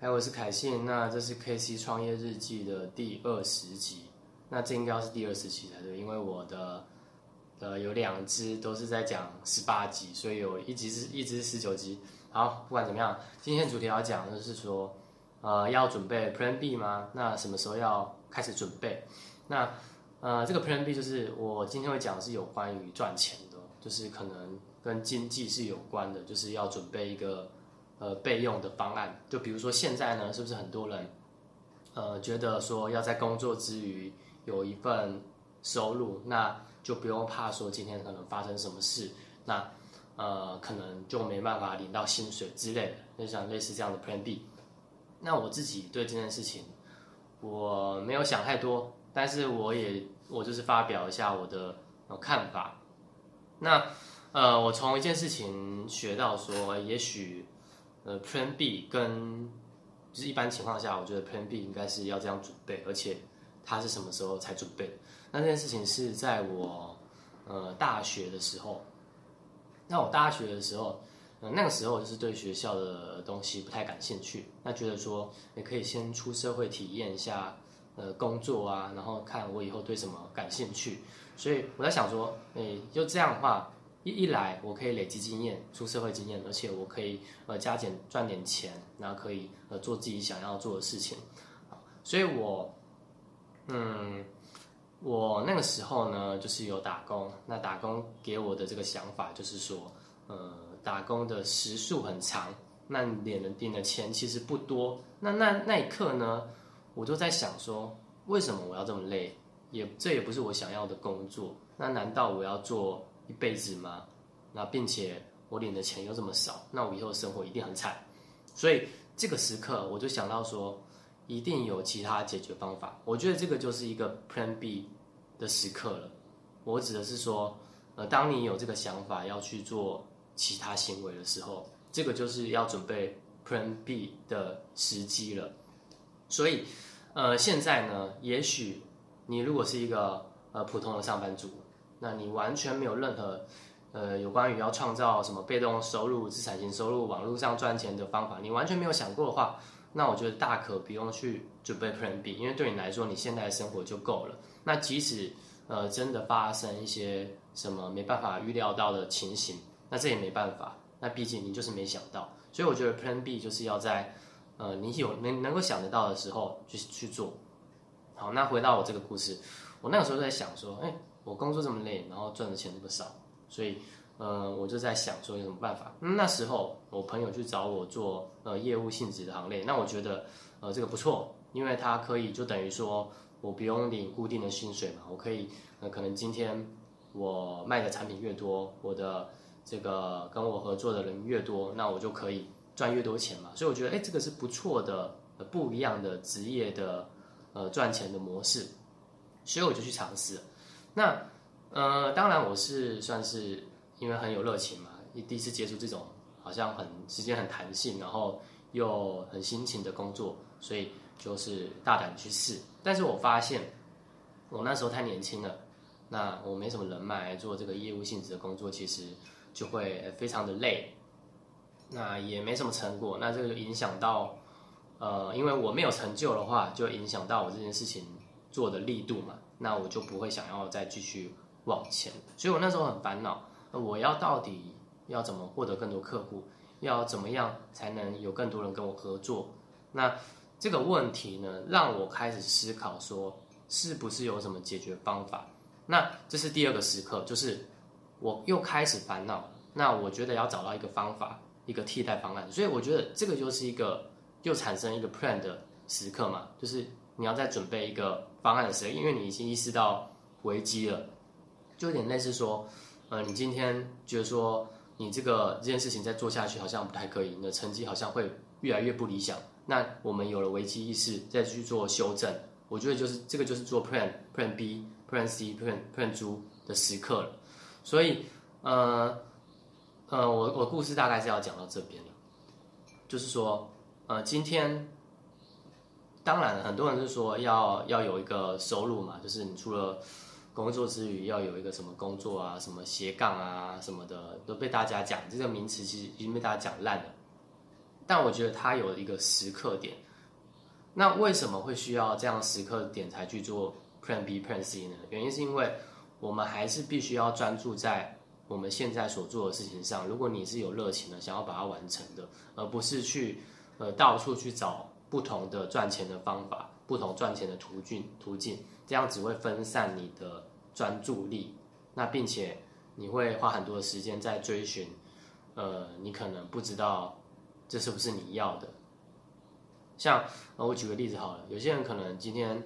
嗨，我是凯信。那这是 KC 创业日记的第二十集。那这应该是第二十集才对，因为我的呃有两支都是在讲十八集，所以有一集是一直是十九集。好，不管怎么样，今天主题要讲的就是说，呃，要准备 Plan B 吗？那什么时候要开始准备？那呃，这个 Plan B 就是我今天会讲是有关于赚钱的，就是可能跟经济是有关的，就是要准备一个呃备用的方案。就比如说现在呢，是不是很多人呃觉得说要在工作之余有一份收入，那就不用怕说今天可能发生什么事，那呃可能就没办法领到薪水之类的，就像类似这样的 Plan B。那我自己对这件事情我没有想太多。但是我也我就是发表一下我的看法。那呃，我从一件事情学到说，也许呃，Plan B 跟就是一般情况下，我觉得 Plan B 应该是要这样准备，而且它是什么时候才准备？那这件事情是在我呃大学的时候。那我大学的时候，呃，那个时候就是对学校的东西不太感兴趣，那觉得说也可以先出社会体验一下。呃，工作啊，然后看我以后对什么感兴趣，所以我在想说，诶，就这样的话，一来我可以累积经验，出社会经验，而且我可以呃加减赚点钱，然后可以呃做自己想要做的事情，所以我，嗯，我那个时候呢，就是有打工，那打工给我的这个想法就是说，呃，打工的时数很长，那领的领的钱其实不多，那那那一刻呢？我就在想说，为什么我要这么累？也这也不是我想要的工作。那难道我要做一辈子吗？那并且我领的钱又这么少，那我以后生活一定很惨。所以这个时刻，我就想到说，一定有其他解决方法。我觉得这个就是一个 Plan B 的时刻了。我指的是说，呃，当你有这个想法要去做其他行为的时候，这个就是要准备 Plan B 的时机了。所以。呃，现在呢，也许你如果是一个呃普通的上班族，那你完全没有任何呃有关于要创造什么被动收入、资产型收入、网络上赚钱的方法，你完全没有想过的话，那我觉得大可不用去准备 Plan B，因为对你来说，你现在的生活就够了。那即使呃真的发生一些什么没办法预料到的情形，那这也没办法，那毕竟你就是没想到。所以我觉得 Plan B 就是要在。呃，你有能能够想得到的时候去去做，好，那回到我这个故事，我那个时候在想说，哎，我工作这么累，然后赚的钱这么少，所以，呃，我就在想说有什么办法。那时候我朋友去找我做呃业务性质的行列，那我觉得呃这个不错，因为他可以就等于说我不用领固定的薪水嘛，我可以呃可能今天我卖的产品越多，我的这个跟我合作的人越多，那我就可以。赚越多钱嘛，所以我觉得，哎，这个是不错的，不一样的职业的，呃，赚钱的模式，所以我就去尝试。那，呃，当然我是算是因为很有热情嘛，第一次接触这种好像很时间很弹性，然后又很辛勤的工作，所以就是大胆去试。但是我发现，我那时候太年轻了，那我没什么人脉做这个业务性质的工作，其实就会非常的累。那也没什么成果，那这个影响到，呃，因为我没有成就的话，就影响到我这件事情做的力度嘛，那我就不会想要再继续往前。所以我那时候很烦恼，我要到底要怎么获得更多客户，要怎么样才能有更多人跟我合作？那这个问题呢，让我开始思考说，是不是有什么解决方法？那这是第二个时刻，就是我又开始烦恼，那我觉得要找到一个方法。一个替代方案，所以我觉得这个就是一个又产生一个 plan 的时刻嘛，就是你要再准备一个方案的时候，因为你已经意识到危机了，就有点类似说，呃，你今天觉得说你这个这件事情再做下去好像不太可以，你的成绩好像会越来越不理想，那我们有了危机意识再去做修正，我觉得就是这个就是做 plan plan B plan C plan plan 猪的时刻了，所以呃。呃，我我故事大概是要讲到这边了，就是说，呃，今天，当然很多人是说要要有一个收入嘛，就是你除了工作之余要有一个什么工作啊，什么斜杠啊什么的，都被大家讲这个名词其实已经被大家讲烂了。但我觉得它有一个时刻点。那为什么会需要这样时刻点才去做 Plan B Plan C 呢？原因是因为我们还是必须要专注在我们现在所做的事情上。如果你是有热情的，想要把它完成的，而不是去呃到处去找不同的赚钱的方法、不同赚钱的途径途径，这样只会分散你的专注力。那并且你会花很多的时间在追寻，呃，你可能不知道这是不是你要的。像呃，我举个例子好了，有些人可能今天，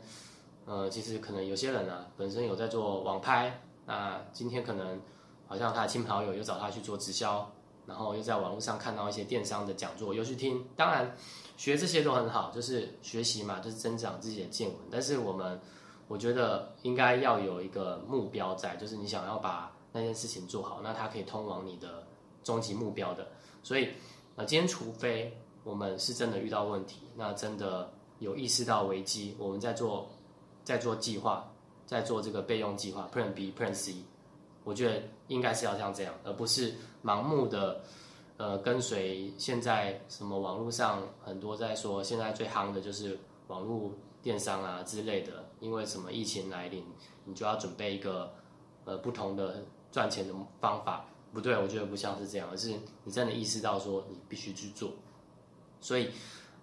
呃，其实可能有些人呢，本身有在做网拍，那今天可能好像他的亲朋好友又找他去做直销，然后又在网络上看到一些电商的讲座，又去听。当然，学这些都很好，就是学习嘛，就是增长自己的见闻。但是我们，我觉得应该要有一个目标在，就是你想要把。那件事情做好，那它可以通往你的终极目标的。所以，呃，今天除非我们是真的遇到问题，那真的有意识到危机，我们在做，在做计划，在做这个备用计划，Plan B、Plan C，我觉得应该是要像这样，而不是盲目的，呃，跟随现在什么网络上很多在说，现在最夯的就是网络电商啊之类的，因为什么疫情来临，你就要准备一个，呃，不同的。赚钱的方法不对，我觉得不像是这样，而是你真的意识到说你必须去做。所以，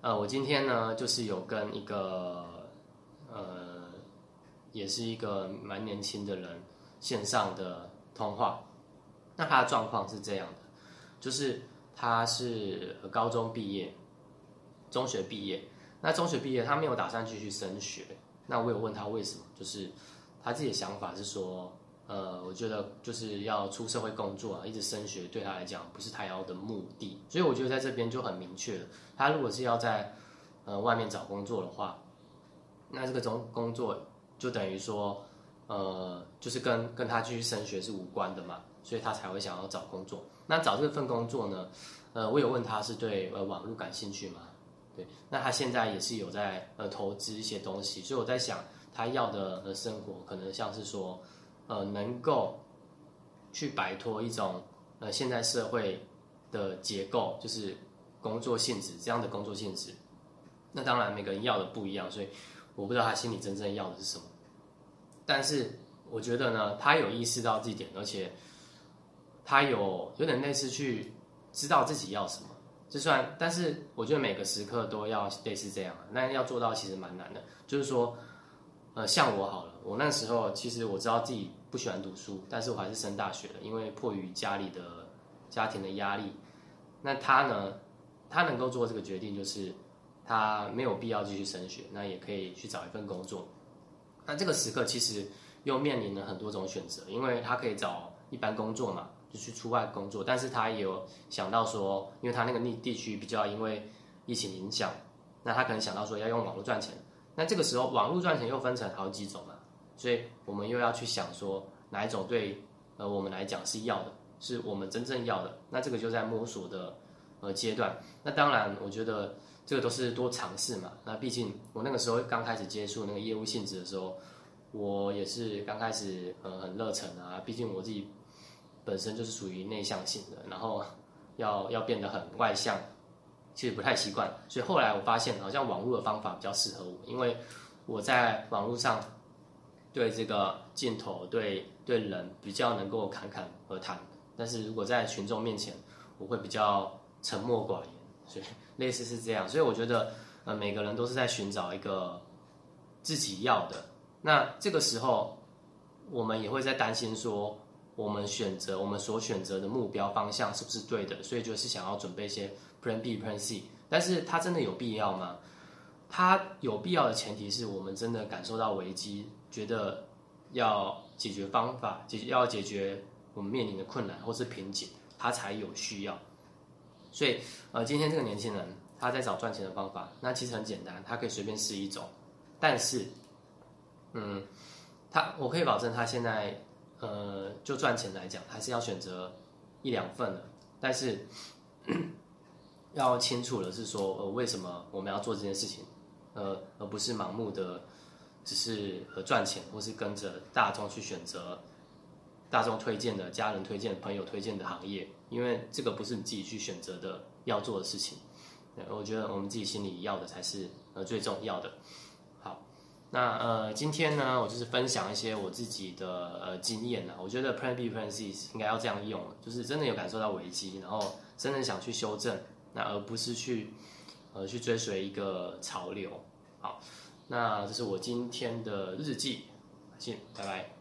呃，我今天呢，就是有跟一个呃，也是一个蛮年轻的人线上的通话。那他的状况是这样的，就是他是高中毕业，中学毕业。那中学毕业，他没有打算继续升学。那我有问他为什么，就是他自己的想法是说。呃，我觉得就是要出社会工作啊，一直升学对他来讲不是太要的目的，所以我觉得在这边就很明确了。他如果是要在呃外面找工作的话，那这个中工作就等于说，呃，就是跟跟他继续升学是无关的嘛，所以他才会想要找工作。那找这份工作呢，呃，我有问他是对呃网络感兴趣吗？对，那他现在也是有在呃投资一些东西，所以我在想他要的呃生活可能像是说。呃，能够去摆脱一种呃现在社会的结构，就是工作性质这样的工作性质。那当然每个人要的不一样，所以我不知道他心里真正要的是什么。但是我觉得呢，他有意识到这一点，而且他有有点类似去知道自己要什么。就算，但是我觉得每个时刻都要类似这样，那要做到其实蛮难的。就是说，呃，像我好了，我那时候其实我知道自己。不喜欢读书，但是我还是升大学了，因为迫于家里的家庭的压力。那他呢？他能够做这个决定，就是他没有必要继续升学，那也可以去找一份工作。那这个时刻其实又面临了很多种选择，因为他可以找一般工作嘛，就去出外工作。但是他也有想到说，因为他那个地地区比较因为疫情影响，那他可能想到说要用网络赚钱。那这个时候网络赚钱又分成好几种嘛。所以我们又要去想说哪一种对呃我们来讲是要的，是我们真正要的。那这个就在摸索的呃阶段。那当然，我觉得这个都是多尝试嘛。那毕竟我那个时候刚开始接触那个业务性质的时候，我也是刚开始呃很热忱啊。毕竟我自己本身就是属于内向型的，然后要要变得很外向，其实不太习惯。所以后来我发现，好像网络的方法比较适合我，因为我在网络上。对这个镜头，对对人比较能够侃侃而谈，但是如果在群众面前，我会比较沉默寡言，所以类似是这样。所以我觉得，呃，每个人都是在寻找一个自己要的。那这个时候，我们也会在担心说，我们选择我们所选择的目标方向是不是对的？所以就是想要准备一些 Plan B、Plan C。但是它真的有必要吗？它有必要的前提是我们真的感受到危机。觉得要解决方法，解要解决我们面临的困难或是瓶颈，他才有需要。所以，呃，今天这个年轻人他在找赚钱的方法，那其实很简单，他可以随便试一种。但是，嗯，他我可以保证他现在，呃，就赚钱来讲，还是要选择一两份的。但是，要清楚的是说，呃，为什么我们要做这件事情，呃，而不是盲目的。只是和赚钱，或是跟着大众去选择大众推荐的、家人推荐、朋友推荐的行业，因为这个不是你自己去选择的要做的事情。我觉得我们自己心里要的才是呃最重要的。好，那呃今天呢，我就是分享一些我自己的呃经验呢。我觉得 Plan B Plan C 应该要这样用，就是真的有感受到危机，然后真的想去修正，那而不是去呃去追随一个潮流。好，那这是我今天的日记，谢，拜拜。